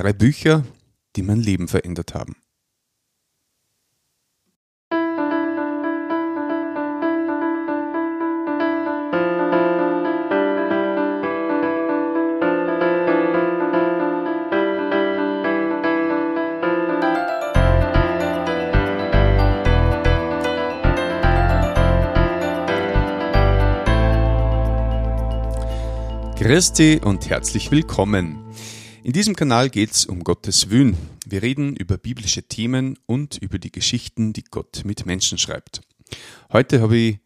Drei Bücher, die mein Leben verändert haben. Christi und herzlich willkommen. In diesem Kanal geht es um Gottes Wün. Wir reden über biblische Themen und über die Geschichten, die Gott mit Menschen schreibt. Heute habe ich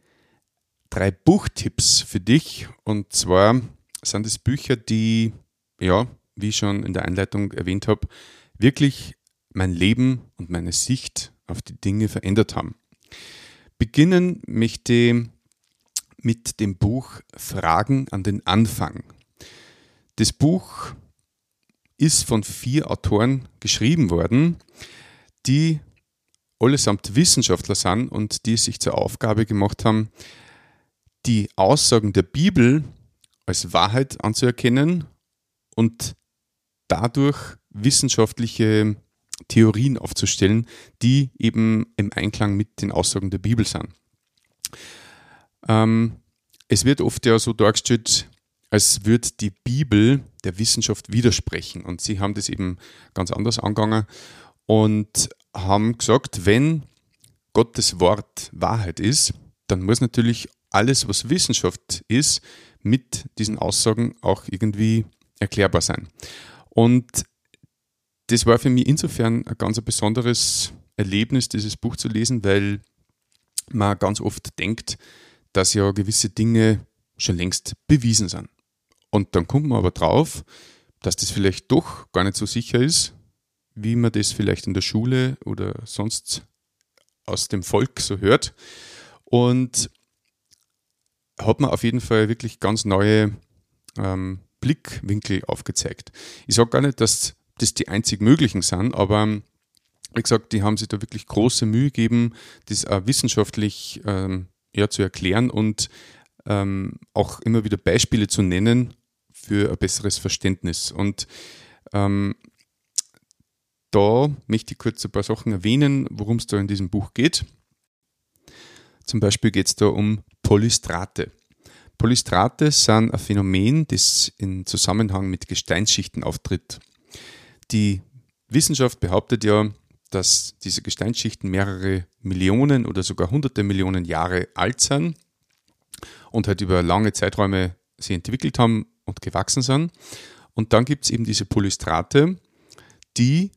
drei Buchtipps für dich und zwar sind es Bücher, die, ja, wie ich schon in der Einleitung erwähnt habe, wirklich mein Leben und meine Sicht auf die Dinge verändert haben. Beginnen möchte mit dem Buch Fragen an den Anfang. Das Buch ist von vier Autoren geschrieben worden, die allesamt Wissenschaftler sind und die sich zur Aufgabe gemacht haben, die Aussagen der Bibel als Wahrheit anzuerkennen und dadurch wissenschaftliche Theorien aufzustellen, die eben im Einklang mit den Aussagen der Bibel sind. Ähm, es wird oft ja so dargestellt, als würde die Bibel der Wissenschaft widersprechen. Und sie haben das eben ganz anders angegangen und haben gesagt, wenn Gottes Wort Wahrheit ist, dann muss natürlich alles, was Wissenschaft ist, mit diesen Aussagen auch irgendwie erklärbar sein. Und das war für mich insofern ein ganz besonderes Erlebnis, dieses Buch zu lesen, weil man ganz oft denkt, dass ja gewisse Dinge schon längst bewiesen sind. Und dann kommt man aber drauf, dass das vielleicht doch gar nicht so sicher ist, wie man das vielleicht in der Schule oder sonst aus dem Volk so hört. Und hat man auf jeden Fall wirklich ganz neue ähm, Blickwinkel aufgezeigt. Ich sage gar nicht, dass das die einzig möglichen sind, aber wie gesagt, die haben sich da wirklich große Mühe gegeben, das auch wissenschaftlich ähm, ja, zu erklären und ähm, auch immer wieder Beispiele zu nennen für ein besseres Verständnis. Und ähm, da möchte ich kurz ein paar Sachen erwähnen, worum es da in diesem Buch geht. Zum Beispiel geht es da um Polystrate. Polystrate sind ein Phänomen, das in Zusammenhang mit Gesteinsschichten auftritt. Die Wissenschaft behauptet ja, dass diese Gesteinsschichten mehrere Millionen oder sogar hunderte Millionen Jahre alt sind und halt über lange Zeiträume sich entwickelt haben und gewachsen sind. Und dann gibt es eben diese Polystrate, die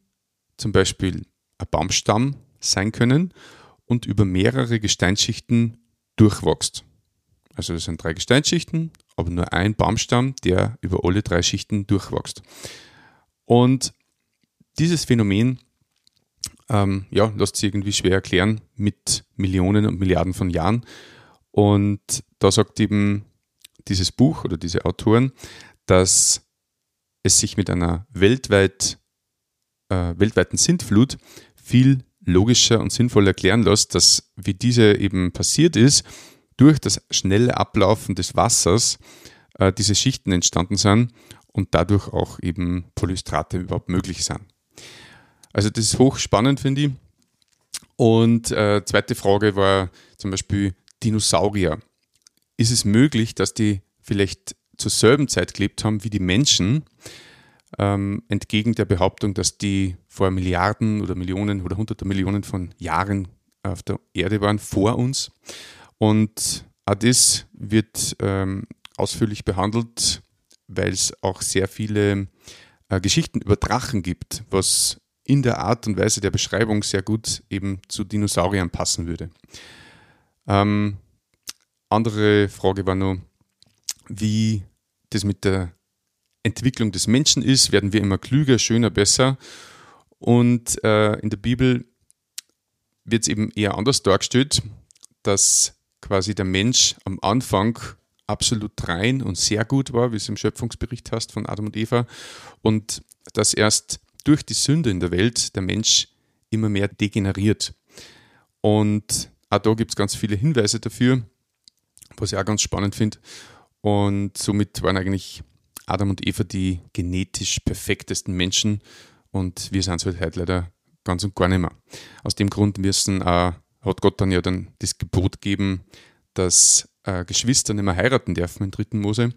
zum Beispiel ein Baumstamm sein können und über mehrere Gesteinsschichten durchwächst. Also das sind drei Gesteinsschichten, aber nur ein Baumstamm, der über alle drei Schichten durchwächst. Und dieses Phänomen ähm, ja, lässt sich irgendwie schwer erklären mit Millionen und Milliarden von Jahren. Und da sagt eben dieses Buch oder diese Autoren, dass es sich mit einer weltweit, äh, weltweiten Sintflut viel logischer und sinnvoller erklären lässt, dass wie diese eben passiert ist, durch das schnelle Ablaufen des Wassers äh, diese Schichten entstanden sind und dadurch auch eben Polystrate überhaupt möglich sind. Also das ist hochspannend, finde ich. Und äh, zweite Frage war zum Beispiel Dinosaurier. Ist es möglich, dass die vielleicht zur selben Zeit gelebt haben wie die Menschen, ähm, entgegen der Behauptung, dass die vor Milliarden oder Millionen oder hunderte Millionen von Jahren auf der Erde waren, vor uns? Und auch das wird ähm, ausführlich behandelt, weil es auch sehr viele äh, Geschichten über Drachen gibt, was in der Art und Weise der Beschreibung sehr gut eben zu Dinosauriern passen würde. Ähm, andere Frage war nur, wie das mit der Entwicklung des Menschen ist. Werden wir immer klüger, schöner, besser? Und äh, in der Bibel wird es eben eher anders dargestellt, dass quasi der Mensch am Anfang absolut rein und sehr gut war, wie es im Schöpfungsbericht hast von Adam und Eva, und dass erst durch die Sünde in der Welt der Mensch immer mehr degeneriert. Und auch da gibt es ganz viele Hinweise dafür, was ich auch ganz spannend finde. Und somit waren eigentlich Adam und Eva die genetisch perfektesten Menschen und wir sind es halt heute leider ganz und gar nicht mehr. Aus dem Grund müssen, äh, hat Gott dann ja dann das Gebot gegeben, dass äh, Geschwister nicht mehr heiraten dürfen in 3. Mose,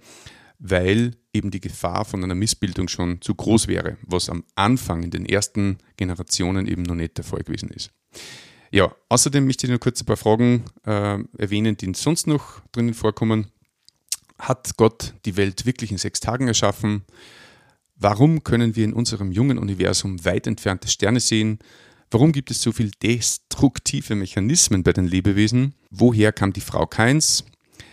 weil eben die Gefahr von einer Missbildung schon zu groß wäre, was am Anfang in den ersten Generationen eben noch nicht der Fall gewesen ist. Ja, außerdem möchte ich noch kurz ein paar Fragen äh, erwähnen, die sonst noch drinnen vorkommen. Hat Gott die Welt wirklich in sechs Tagen erschaffen? Warum können wir in unserem jungen Universum weit entfernte Sterne sehen? Warum gibt es so viele destruktive Mechanismen bei den Lebewesen? Woher kam die Frau Keins?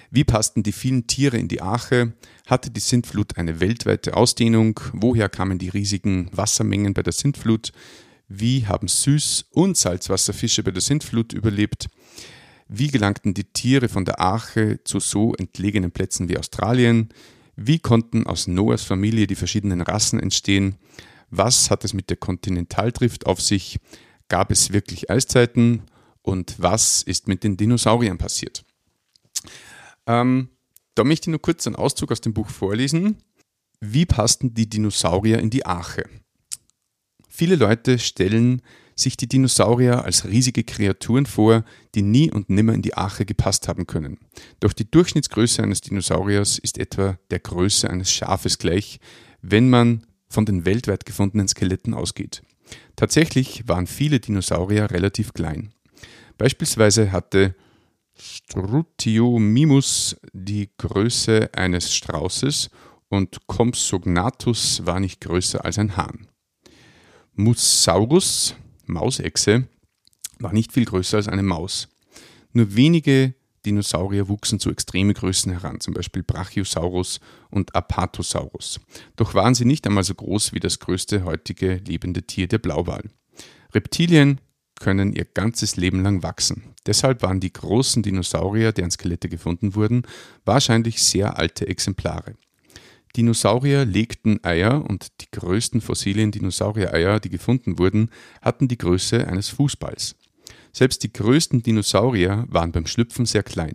Wie passten die vielen Tiere in die Arche? Hatte die Sintflut eine weltweite Ausdehnung? Woher kamen die riesigen Wassermengen bei der Sintflut? Wie haben Süß- und Salzwasserfische bei der Sintflut überlebt? Wie gelangten die Tiere von der Arche zu so entlegenen Plätzen wie Australien? Wie konnten aus Noahs Familie die verschiedenen Rassen entstehen? Was hat es mit der Kontinentaldrift auf sich? Gab es wirklich Eiszeiten? Und was ist mit den Dinosauriern passiert? Ähm, da möchte ich nur kurz einen Auszug aus dem Buch vorlesen. Wie passten die Dinosaurier in die Arche? Viele Leute stellen sich die Dinosaurier als riesige Kreaturen vor, die nie und nimmer in die Arche gepasst haben können. Doch die Durchschnittsgröße eines Dinosauriers ist etwa der Größe eines Schafes gleich, wenn man von den weltweit gefundenen Skeletten ausgeht. Tatsächlich waren viele Dinosaurier relativ klein. Beispielsweise hatte Strutiomimus die Größe eines Straußes und Compsognathus war nicht größer als ein Hahn. Musaurus, Mausechse, war nicht viel größer als eine Maus. Nur wenige Dinosaurier wuchsen zu extreme Größen heran, zum Beispiel Brachiosaurus und Apatosaurus. Doch waren sie nicht einmal so groß wie das größte heutige lebende Tier der Blauwal. Reptilien können ihr ganzes Leben lang wachsen. Deshalb waren die großen Dinosaurier, deren Skelette gefunden wurden, wahrscheinlich sehr alte Exemplare. Dinosaurier legten Eier und die größten fossilen Dinosaurier-Eier, die gefunden wurden, hatten die Größe eines Fußballs. Selbst die größten Dinosaurier waren beim Schlüpfen sehr klein.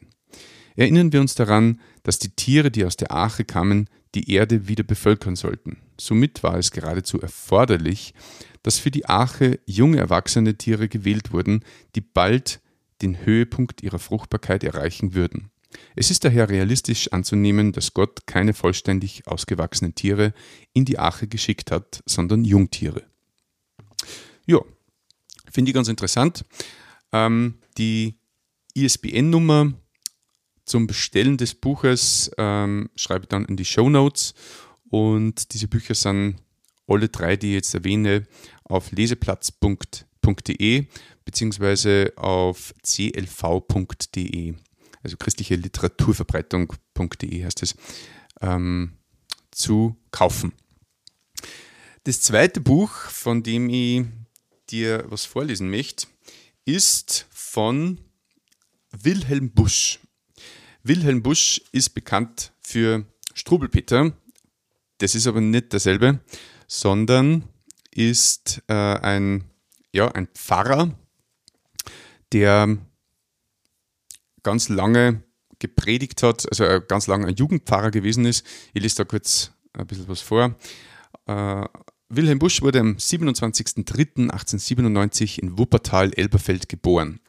Erinnern wir uns daran, dass die Tiere, die aus der Arche kamen, die Erde wieder bevölkern sollten. Somit war es geradezu erforderlich, dass für die Arche junge erwachsene Tiere gewählt wurden, die bald den Höhepunkt ihrer Fruchtbarkeit erreichen würden. Es ist daher realistisch anzunehmen, dass Gott keine vollständig ausgewachsenen Tiere in die Arche geschickt hat, sondern Jungtiere. Ja, finde ich ganz interessant. Ähm, die ISBN-Nummer zum Bestellen des Buches ähm, schreibe ich dann in die Show Notes. Und diese Bücher sind alle drei, die ich jetzt erwähne, auf leseplatz.de beziehungsweise auf clv.de also christliche Literaturverbreitung.de heißt es, ähm, zu kaufen. Das zweite Buch, von dem ich dir was vorlesen möchte, ist von Wilhelm Busch. Wilhelm Busch ist bekannt für Strubelpeter. Das ist aber nicht derselbe, sondern ist äh, ein, ja, ein Pfarrer, der ganz lange gepredigt hat, also ganz lange ein Jugendpfarrer gewesen ist. Ich lese da kurz ein bisschen was vor. Äh, Wilhelm Busch wurde am 27.03.1897 in Wuppertal-Elberfeld geboren.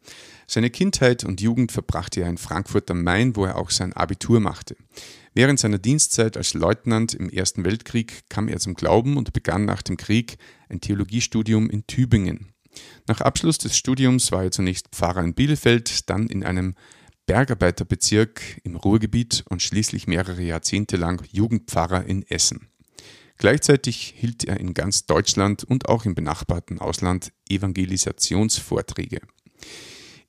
Seine Kindheit und Jugend verbrachte er in Frankfurt am Main, wo er auch sein Abitur machte. Während seiner Dienstzeit als Leutnant im Ersten Weltkrieg kam er zum Glauben und begann nach dem Krieg ein Theologiestudium in Tübingen. Nach Abschluss des Studiums war er zunächst Pfarrer in Bielefeld, dann in einem Bergarbeiterbezirk im Ruhrgebiet und schließlich mehrere Jahrzehnte lang Jugendpfarrer in Essen. Gleichzeitig hielt er in ganz Deutschland und auch im benachbarten Ausland Evangelisationsvorträge.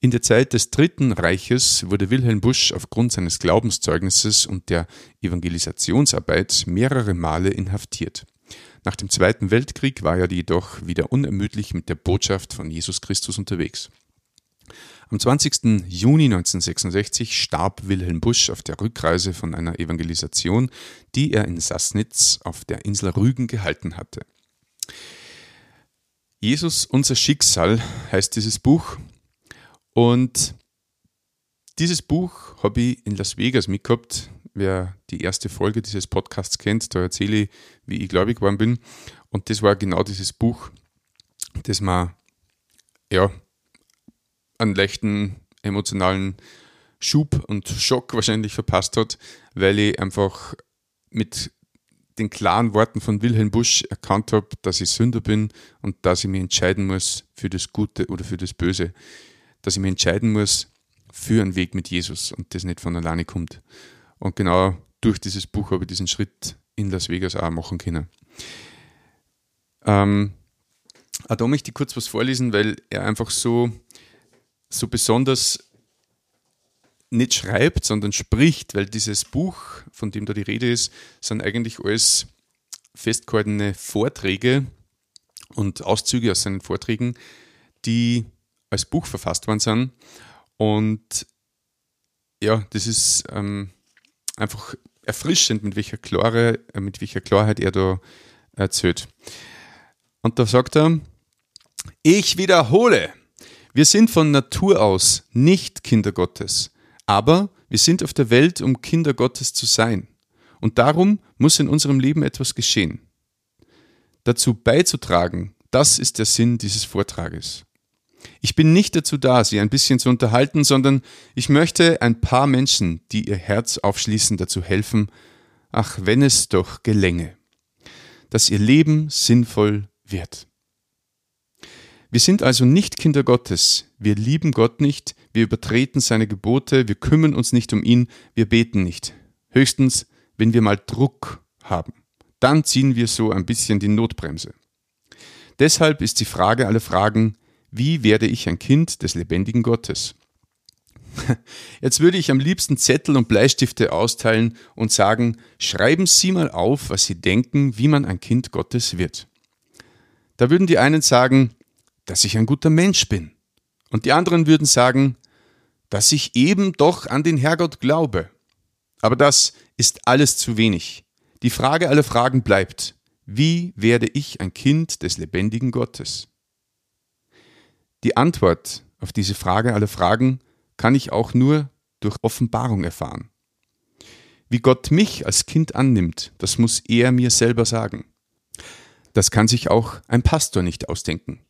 In der Zeit des Dritten Reiches wurde Wilhelm Busch aufgrund seines Glaubenszeugnisses und der Evangelisationsarbeit mehrere Male inhaftiert. Nach dem Zweiten Weltkrieg war er jedoch wieder unermüdlich mit der Botschaft von Jesus Christus unterwegs. Am 20. Juni 1966 starb Wilhelm Busch auf der Rückreise von einer Evangelisation, die er in Sassnitz auf der Insel Rügen gehalten hatte. Jesus, unser Schicksal heißt dieses Buch. Und dieses Buch habe ich in Las Vegas mitgehabt. wer die erste Folge dieses Podcasts kennt, da erzähle ich, wie ich gläubig geworden bin. Und das war genau dieses Buch, das mir ja, einen leichten emotionalen Schub und Schock wahrscheinlich verpasst hat, weil ich einfach mit den klaren Worten von Wilhelm Busch erkannt habe, dass ich Sünder bin und dass ich mich entscheiden muss für das Gute oder für das Böse. Dass ich mich entscheiden muss für einen Weg mit Jesus und das nicht von alleine kommt. Und genau durch dieses Buch habe ich diesen Schritt in Las Vegas auch machen können. Ähm, auch da möchte ich kurz was vorlesen, weil er einfach so, so besonders nicht schreibt, sondern spricht, weil dieses Buch, von dem da die Rede ist, sind eigentlich alles festgehaltene Vorträge und Auszüge aus seinen Vorträgen, die als Buch verfasst worden sind. Und ja, das ist ähm, einfach erfrischend, mit welcher, Klare, äh, mit welcher Klarheit er da erzählt. Und da sagt er, ich wiederhole, wir sind von Natur aus nicht Kinder Gottes, aber wir sind auf der Welt, um Kinder Gottes zu sein. Und darum muss in unserem Leben etwas geschehen. Dazu beizutragen, das ist der Sinn dieses Vortrages. Ich bin nicht dazu da, Sie ein bisschen zu unterhalten, sondern ich möchte ein paar Menschen, die ihr Herz aufschließen, dazu helfen, ach, wenn es doch gelänge, dass ihr Leben sinnvoll wird. Wir sind also nicht Kinder Gottes, wir lieben Gott nicht, wir übertreten seine Gebote, wir kümmern uns nicht um ihn, wir beten nicht. Höchstens, wenn wir mal Druck haben. Dann ziehen wir so ein bisschen die Notbremse. Deshalb ist die Frage aller Fragen, wie werde ich ein Kind des lebendigen Gottes? Jetzt würde ich am liebsten Zettel und Bleistifte austeilen und sagen, schreiben Sie mal auf, was Sie denken, wie man ein Kind Gottes wird. Da würden die einen sagen, dass ich ein guter Mensch bin. Und die anderen würden sagen, dass ich eben doch an den Herrgott glaube. Aber das ist alles zu wenig. Die Frage aller Fragen bleibt, wie werde ich ein Kind des lebendigen Gottes? Die Antwort auf diese Frage aller Fragen kann ich auch nur durch Offenbarung erfahren. Wie Gott mich als Kind annimmt, das muss er mir selber sagen. Das kann sich auch ein Pastor nicht ausdenken.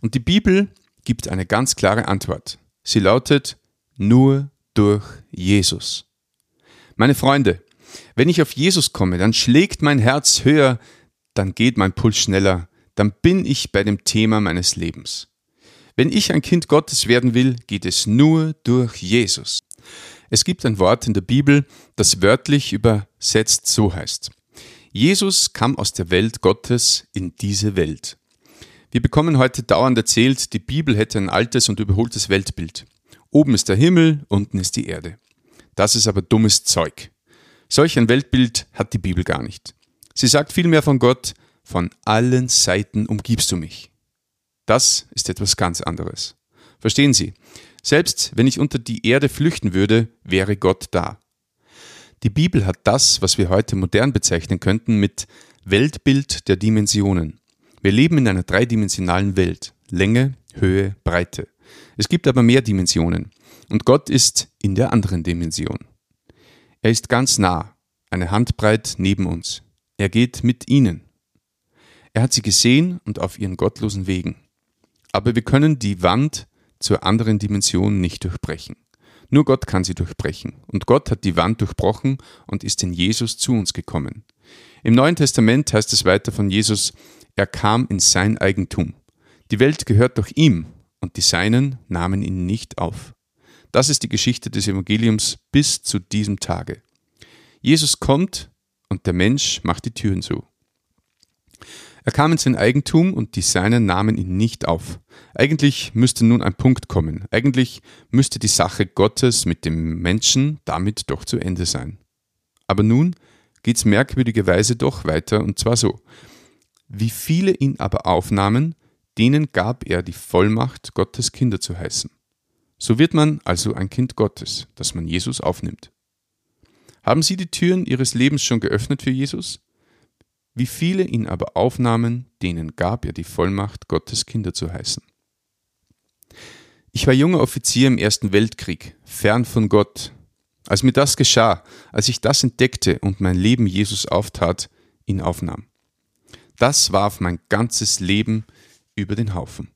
Und die Bibel gibt eine ganz klare Antwort. Sie lautet nur durch Jesus. Meine Freunde, wenn ich auf Jesus komme, dann schlägt mein Herz höher, dann geht mein Puls schneller, dann bin ich bei dem Thema meines Lebens. Wenn ich ein Kind Gottes werden will, geht es nur durch Jesus. Es gibt ein Wort in der Bibel, das wörtlich übersetzt so heißt. Jesus kam aus der Welt Gottes in diese Welt. Wir bekommen heute dauernd erzählt, die Bibel hätte ein altes und überholtes Weltbild. Oben ist der Himmel, unten ist die Erde. Das ist aber dummes Zeug. Solch ein Weltbild hat die Bibel gar nicht. Sie sagt vielmehr von Gott, von allen Seiten umgibst du mich. Das ist etwas ganz anderes. Verstehen Sie? Selbst wenn ich unter die Erde flüchten würde, wäre Gott da. Die Bibel hat das, was wir heute modern bezeichnen könnten, mit Weltbild der Dimensionen. Wir leben in einer dreidimensionalen Welt. Länge, Höhe, Breite. Es gibt aber mehr Dimensionen. Und Gott ist in der anderen Dimension. Er ist ganz nah, eine Handbreit neben uns. Er geht mit ihnen. Er hat sie gesehen und auf ihren gottlosen Wegen aber wir können die Wand zur anderen Dimension nicht durchbrechen. Nur Gott kann sie durchbrechen. Und Gott hat die Wand durchbrochen und ist in Jesus zu uns gekommen. Im Neuen Testament heißt es weiter von Jesus, er kam in sein Eigentum. Die Welt gehört doch ihm und die Seinen nahmen ihn nicht auf. Das ist die Geschichte des Evangeliums bis zu diesem Tage. Jesus kommt und der Mensch macht die Türen zu. Er kam in sein Eigentum und die Seinen nahmen ihn nicht auf. Eigentlich müsste nun ein Punkt kommen. Eigentlich müsste die Sache Gottes mit dem Menschen damit doch zu Ende sein. Aber nun geht's merkwürdigerweise doch weiter und zwar so. Wie viele ihn aber aufnahmen, denen gab er die Vollmacht, Gottes Kinder zu heißen. So wird man also ein Kind Gottes, das man Jesus aufnimmt. Haben Sie die Türen Ihres Lebens schon geöffnet für Jesus? Wie viele ihn aber aufnahmen, denen gab er die Vollmacht, Gottes Kinder zu heißen. Ich war junger Offizier im Ersten Weltkrieg, fern von Gott. als mir das geschah, als ich das entdeckte und mein Leben Jesus auftat, ihn aufnahm. Das warf mein ganzes Leben über den Haufen.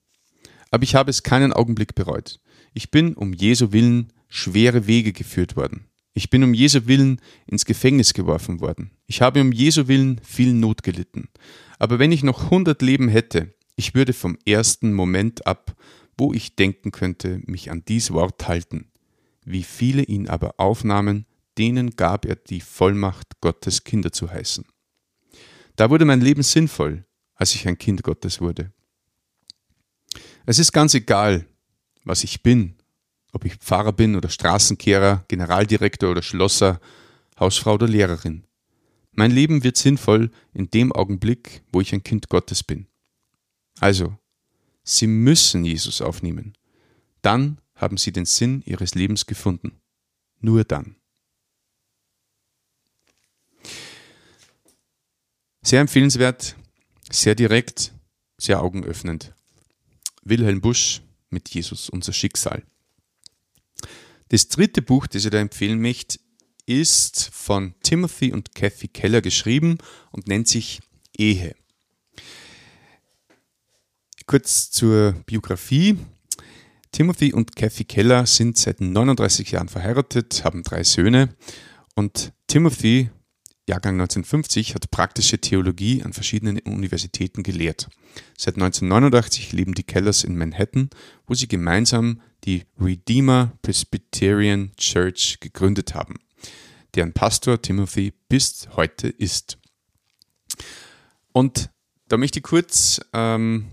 Aber ich habe es keinen Augenblick bereut. Ich bin um Jesu Willen schwere Wege geführt worden. Ich bin um Jesu Willen ins Gefängnis geworfen worden. Ich habe um Jesu Willen viel Not gelitten. Aber wenn ich noch hundert Leben hätte, ich würde vom ersten Moment ab, wo ich denken könnte, mich an dies Wort halten. Wie viele ihn aber aufnahmen, denen gab er die Vollmacht, Gottes Kinder zu heißen. Da wurde mein Leben sinnvoll, als ich ein Kind Gottes wurde. Es ist ganz egal, was ich bin, ob ich Pfarrer bin oder Straßenkehrer, Generaldirektor oder Schlosser, Hausfrau oder Lehrerin. Mein Leben wird sinnvoll in dem Augenblick, wo ich ein Kind Gottes bin. Also, Sie müssen Jesus aufnehmen. Dann haben Sie den Sinn Ihres Lebens gefunden. Nur dann. Sehr empfehlenswert, sehr direkt, sehr augenöffnend. Wilhelm Busch mit Jesus, unser Schicksal. Das dritte Buch, das ich da empfehlen möchte, ist von Timothy und Kathy Keller geschrieben und nennt sich Ehe. Kurz zur Biografie. Timothy und Kathy Keller sind seit 39 Jahren verheiratet, haben drei Söhne und Timothy Jahrgang 1950, hat praktische Theologie an verschiedenen Universitäten gelehrt. Seit 1989 leben die Kellers in Manhattan, wo sie gemeinsam die Redeemer Presbyterian Church gegründet haben, deren Pastor Timothy bis heute ist. Und da möchte ich kurz ähm,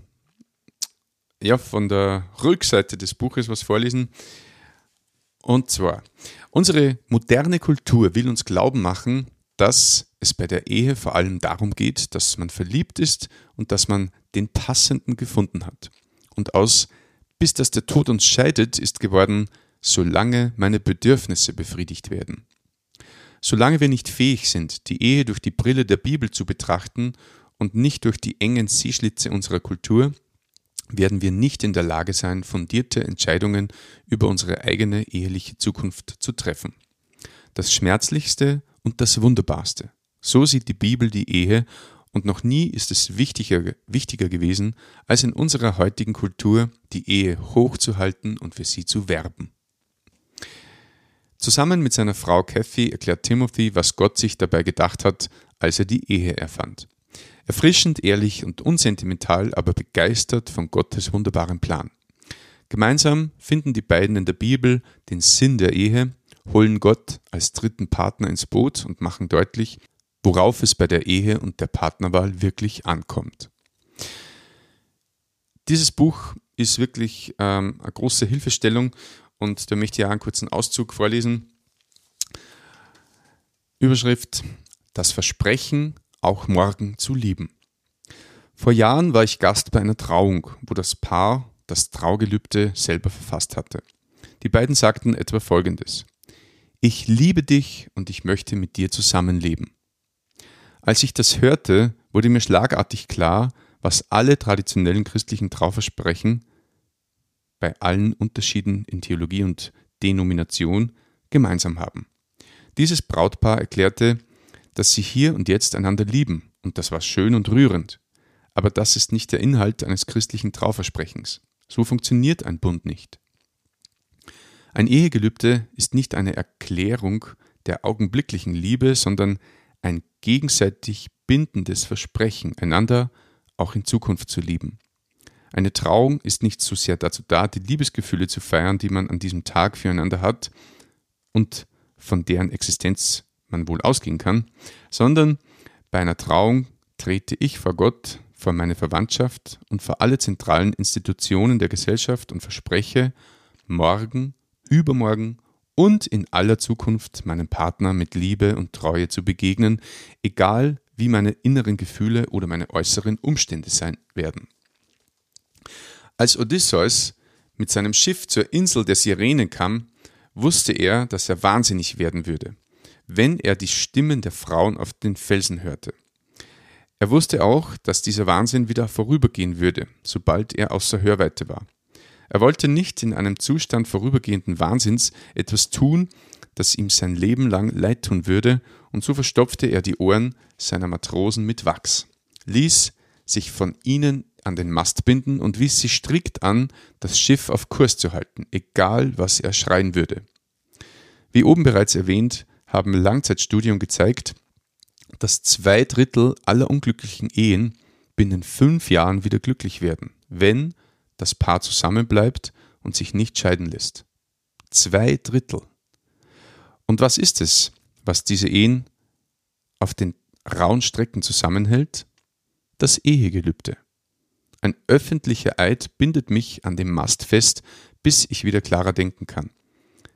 ja, von der Rückseite des Buches was vorlesen. Und zwar, unsere moderne Kultur will uns glauben machen, dass es bei der Ehe vor allem darum geht, dass man verliebt ist und dass man den Passenden gefunden hat. Und aus bis dass der Tod uns scheidet ist geworden, solange meine Bedürfnisse befriedigt werden. Solange wir nicht fähig sind, die Ehe durch die Brille der Bibel zu betrachten und nicht durch die engen Sehschlitze unserer Kultur, werden wir nicht in der Lage sein, fundierte Entscheidungen über unsere eigene eheliche Zukunft zu treffen. Das Schmerzlichste und das Wunderbarste. So sieht die Bibel die Ehe und noch nie ist es wichtiger, wichtiger gewesen, als in unserer heutigen Kultur die Ehe hochzuhalten und für sie zu werben. Zusammen mit seiner Frau Kathy erklärt Timothy, was Gott sich dabei gedacht hat, als er die Ehe erfand. Erfrischend, ehrlich und unsentimental, aber begeistert von Gottes wunderbarem Plan. Gemeinsam finden die beiden in der Bibel den Sinn der Ehe holen Gott als dritten Partner ins Boot und machen deutlich, worauf es bei der Ehe und der Partnerwahl wirklich ankommt. Dieses Buch ist wirklich ähm, eine große Hilfestellung und da möchte ich auch einen kurzen Auszug vorlesen. Überschrift Das Versprechen, auch morgen zu lieben. Vor Jahren war ich Gast bei einer Trauung, wo das Paar das Traugelübde selber verfasst hatte. Die beiden sagten etwa Folgendes. Ich liebe dich und ich möchte mit dir zusammenleben. Als ich das hörte, wurde mir schlagartig klar, was alle traditionellen christlichen Trauversprechen bei allen Unterschieden in Theologie und Denomination gemeinsam haben. Dieses Brautpaar erklärte, dass sie hier und jetzt einander lieben, und das war schön und rührend. Aber das ist nicht der Inhalt eines christlichen Trauversprechens. So funktioniert ein Bund nicht. Ein Ehegelübde ist nicht eine Erklärung der augenblicklichen Liebe, sondern ein gegenseitig bindendes Versprechen, einander auch in Zukunft zu lieben. Eine Trauung ist nicht so sehr dazu da, die Liebesgefühle zu feiern, die man an diesem Tag füreinander hat und von deren Existenz man wohl ausgehen kann, sondern bei einer Trauung trete ich vor Gott, vor meine Verwandtschaft und vor alle zentralen Institutionen der Gesellschaft und verspreche, morgen übermorgen und in aller Zukunft meinem Partner mit Liebe und Treue zu begegnen, egal wie meine inneren Gefühle oder meine äußeren Umstände sein werden. Als Odysseus mit seinem Schiff zur Insel der Sirenen kam, wusste er, dass er wahnsinnig werden würde, wenn er die Stimmen der Frauen auf den Felsen hörte. Er wusste auch, dass dieser Wahnsinn wieder vorübergehen würde, sobald er außer Hörweite war. Er wollte nicht in einem Zustand vorübergehenden Wahnsinns etwas tun, das ihm sein Leben lang leid tun würde, und so verstopfte er die Ohren seiner Matrosen mit Wachs, ließ sich von ihnen an den Mast binden und wies sie strikt an, das Schiff auf Kurs zu halten, egal was er schreien würde. Wie oben bereits erwähnt, haben Langzeitstudien gezeigt, dass zwei Drittel aller unglücklichen Ehen binnen fünf Jahren wieder glücklich werden, wenn das Paar zusammenbleibt und sich nicht scheiden lässt. Zwei Drittel. Und was ist es, was diese Ehen auf den rauen Strecken zusammenhält? Das Ehegelübde. Ein öffentlicher Eid bindet mich an dem Mast fest, bis ich wieder klarer denken kann.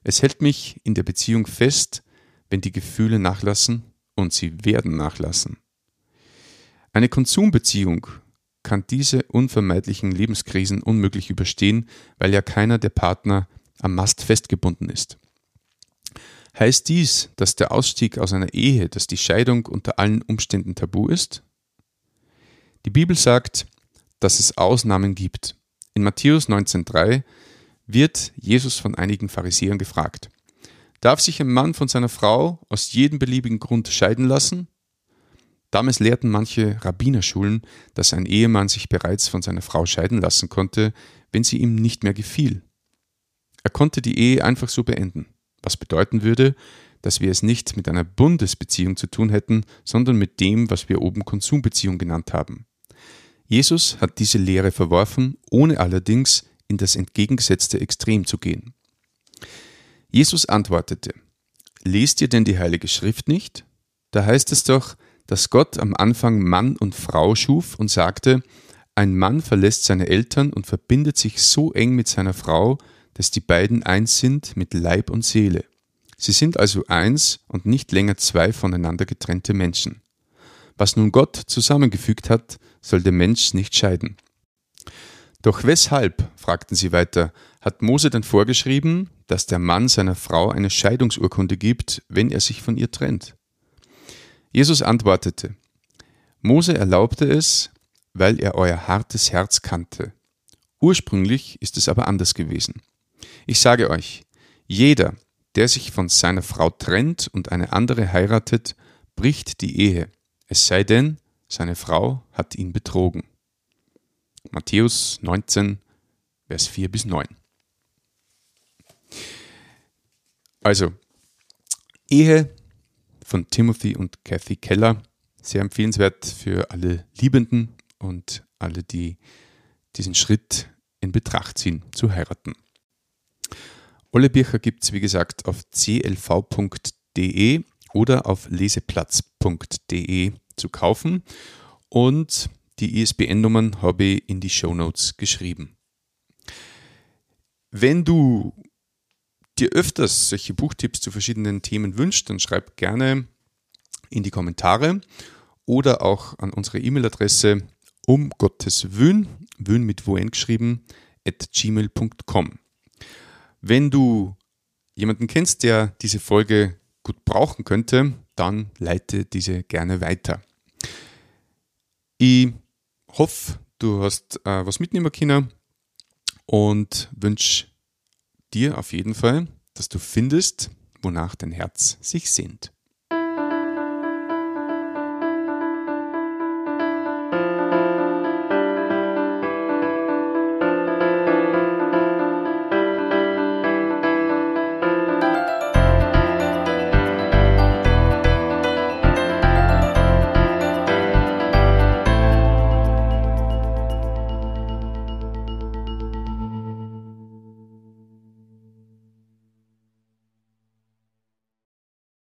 Es hält mich in der Beziehung fest, wenn die Gefühle nachlassen und sie werden nachlassen. Eine Konsumbeziehung kann diese unvermeidlichen Lebenskrisen unmöglich überstehen, weil ja keiner der Partner am Mast festgebunden ist. Heißt dies, dass der Ausstieg aus einer Ehe, dass die Scheidung unter allen Umständen tabu ist? Die Bibel sagt, dass es Ausnahmen gibt. In Matthäus 19.3 wird Jesus von einigen Pharisäern gefragt. Darf sich ein Mann von seiner Frau aus jedem beliebigen Grund scheiden lassen? Damals lehrten manche Rabbinerschulen, dass ein Ehemann sich bereits von seiner Frau scheiden lassen konnte, wenn sie ihm nicht mehr gefiel. Er konnte die Ehe einfach so beenden, was bedeuten würde, dass wir es nicht mit einer Bundesbeziehung zu tun hätten, sondern mit dem, was wir oben Konsumbeziehung genannt haben. Jesus hat diese Lehre verworfen, ohne allerdings in das entgegengesetzte Extrem zu gehen. Jesus antwortete, Lest ihr denn die Heilige Schrift nicht? Da heißt es doch, dass Gott am Anfang Mann und Frau schuf und sagte, ein Mann verlässt seine Eltern und verbindet sich so eng mit seiner Frau, dass die beiden eins sind mit Leib und Seele. Sie sind also eins und nicht länger zwei voneinander getrennte Menschen. Was nun Gott zusammengefügt hat, soll der Mensch nicht scheiden. Doch weshalb, fragten sie weiter, hat Mose denn vorgeschrieben, dass der Mann seiner Frau eine Scheidungsurkunde gibt, wenn er sich von ihr trennt? Jesus antwortete, Mose erlaubte es, weil er euer hartes Herz kannte. Ursprünglich ist es aber anders gewesen. Ich sage euch, jeder, der sich von seiner Frau trennt und eine andere heiratet, bricht die Ehe, es sei denn, seine Frau hat ihn betrogen. Matthäus 19, Vers 4 bis 9. Also, Ehe von Timothy und Kathy Keller, sehr empfehlenswert für alle Liebenden und alle, die diesen Schritt in Betracht ziehen, zu heiraten. Olle Bircher gibt es, wie gesagt, auf clv.de oder auf leseplatz.de zu kaufen. Und die ISBN-Nummern habe ich in die Show Notes geschrieben. Wenn du dir öfters solche Buchtipps zu verschiedenen Themen wünschst, dann schreib gerne in die Kommentare oder auch an unsere E-Mail-Adresse um Gottes Wün, Wün mit Wohin geschrieben, at gmail.com. Wenn du jemanden kennst, der diese Folge gut brauchen könnte, dann leite diese gerne weiter. Ich hoffe, du hast äh, was mitnehmen können und wünsche dir auf jeden Fall, dass du findest, wonach dein Herz sich sehnt.